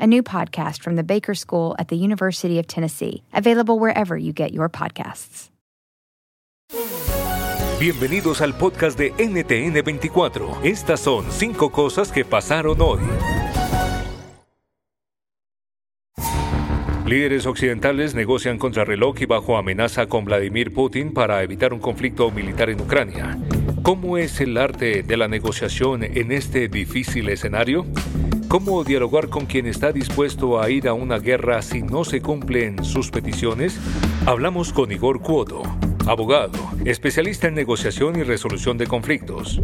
a new podcast from the Baker School at the University of Tennessee, available wherever you get your podcasts. Bienvenidos al podcast de NTN24. Estas son cinco cosas que pasaron hoy. Líderes occidentales negocian contrarreloj y bajo amenaza con Vladimir Putin para evitar un conflicto militar en Ucrania. ¿Cómo es el arte de la negociación en este difícil escenario? ¿Cómo dialogar con quien está dispuesto a ir a una guerra si no se cumplen sus peticiones? Hablamos con Igor Cuoto, abogado, especialista en negociación y resolución de conflictos.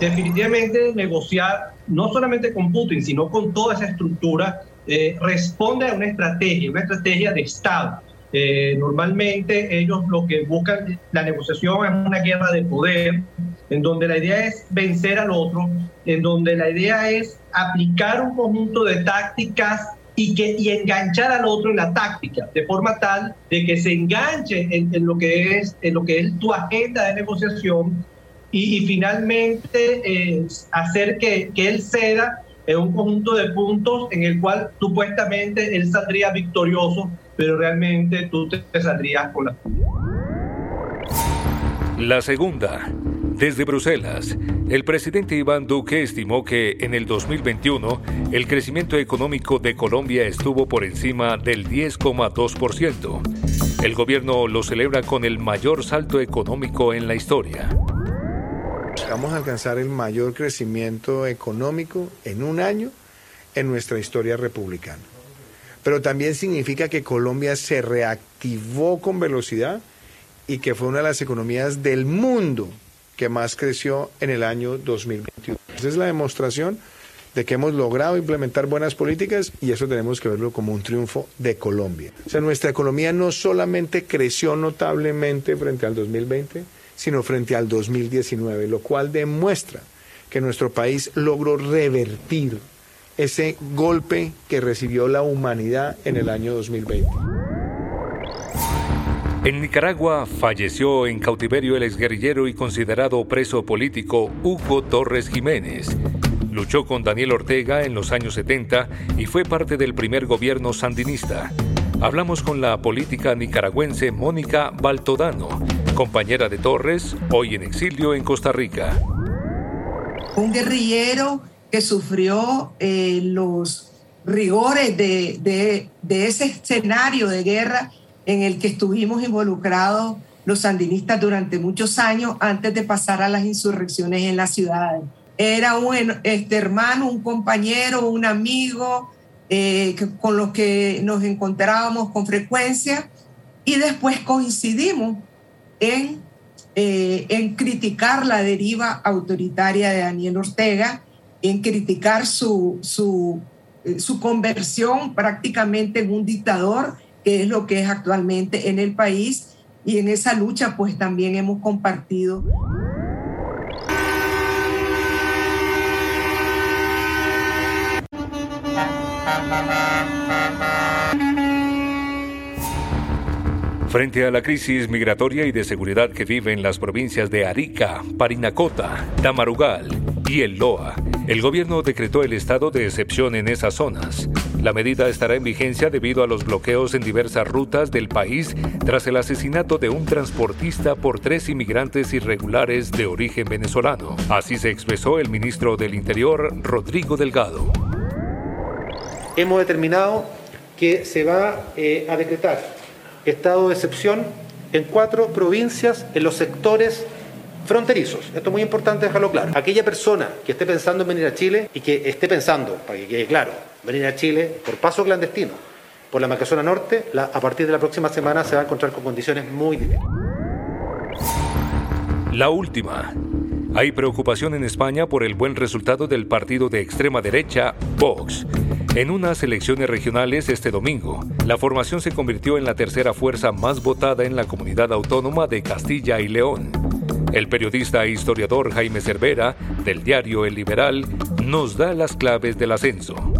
Definitivamente negociar no solamente con Putin, sino con toda esa estructura, eh, responde a una estrategia, una estrategia de Estado. Eh, normalmente ellos lo que buscan, la negociación es una guerra de poder, en donde la idea es vencer al otro, en donde la idea es aplicar un conjunto de tácticas y, que, y enganchar al otro en la táctica, de forma tal de que se enganche en, lo, que es, en lo que es tu agenda de negociación y, finalmente eh, hacer que, que él ceda en un conjunto de puntos en el cual supuestamente él saldría victorioso, pero realmente tú te saldrías con la... La segunda, desde Bruselas, el presidente Iván Duque estimó que en el 2021 el crecimiento económico de Colombia estuvo por encima del 10,2%. El gobierno lo celebra con el mayor salto económico en la historia. Vamos a alcanzar el mayor crecimiento económico en un año en nuestra historia republicana. Pero también significa que Colombia se reactivó con velocidad y que fue una de las economías del mundo que más creció en el año 2021. Esa es la demostración de que hemos logrado implementar buenas políticas y eso tenemos que verlo como un triunfo de Colombia. O sea, nuestra economía no solamente creció notablemente frente al 2020, sino frente al 2019, lo cual demuestra que nuestro país logró revertir ese golpe que recibió la humanidad en el año 2020. En Nicaragua falleció en cautiverio el exguerrillero y considerado preso político Hugo Torres Jiménez. Luchó con Daniel Ortega en los años 70 y fue parte del primer gobierno sandinista. Hablamos con la política nicaragüense Mónica Baltodano, compañera de Torres, hoy en exilio en Costa Rica. Un guerrillero que sufrió eh, los rigores de, de ese escenario de guerra en el que estuvimos involucrados los sandinistas durante muchos años antes de pasar a las insurrecciones en las ciudades. Era un este, hermano, un compañero, un amigo eh, con los que nos encontrábamos con frecuencia y después coincidimos en, eh, en criticar la deriva autoritaria de Daniel Ortega, en criticar su, su, eh, su conversión prácticamente en un dictador que es lo que es actualmente en el país y en esa lucha pues también hemos compartido. Frente a la crisis migratoria y de seguridad que vive en las provincias de Arica, Parinacota, Tamarugal y El Loa, el gobierno decretó el estado de excepción en esas zonas. La medida estará en vigencia debido a los bloqueos en diversas rutas del país tras el asesinato de un transportista por tres inmigrantes irregulares de origen venezolano. Así se expresó el ministro del Interior, Rodrigo Delgado. Hemos determinado que se va eh, a decretar estado de excepción en cuatro provincias en los sectores fronterizos. Esto es muy importante dejarlo claro. Aquella persona que esté pensando en venir a Chile y que esté pensando, para que quede claro, venir a Chile por paso clandestino, por la Macazona Norte, a partir de la próxima semana se va a encontrar con condiciones muy difíciles. La última. Hay preocupación en España por el buen resultado del partido de extrema derecha, Vox. En unas elecciones regionales este domingo, la formación se convirtió en la tercera fuerza más votada en la comunidad autónoma de Castilla y León. El periodista e historiador Jaime Cervera, del diario El Liberal, nos da las claves del ascenso.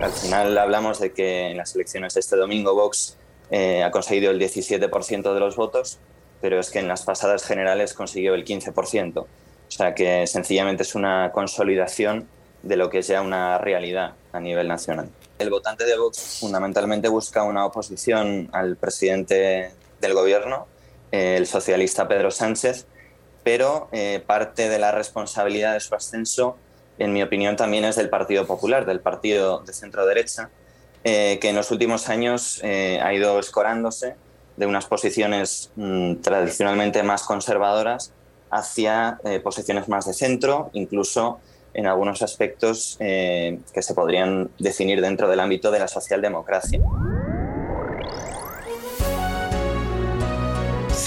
Al final hablamos de que en las elecciones de este domingo Vox eh, ha conseguido el 17% de los votos, pero es que en las pasadas generales consiguió el 15%. O sea que sencillamente es una consolidación de lo que es ya una realidad a nivel nacional. El votante de Vox fundamentalmente busca una oposición al presidente del gobierno, el socialista Pedro Sánchez, pero eh, parte de la responsabilidad de su ascenso, en mi opinión, también es del Partido Popular, del partido de centro derecha, eh, que en los últimos años eh, ha ido escorándose de unas posiciones mm, tradicionalmente más conservadoras hacia posiciones más de centro, incluso en algunos aspectos que se podrían definir dentro del ámbito de la socialdemocracia.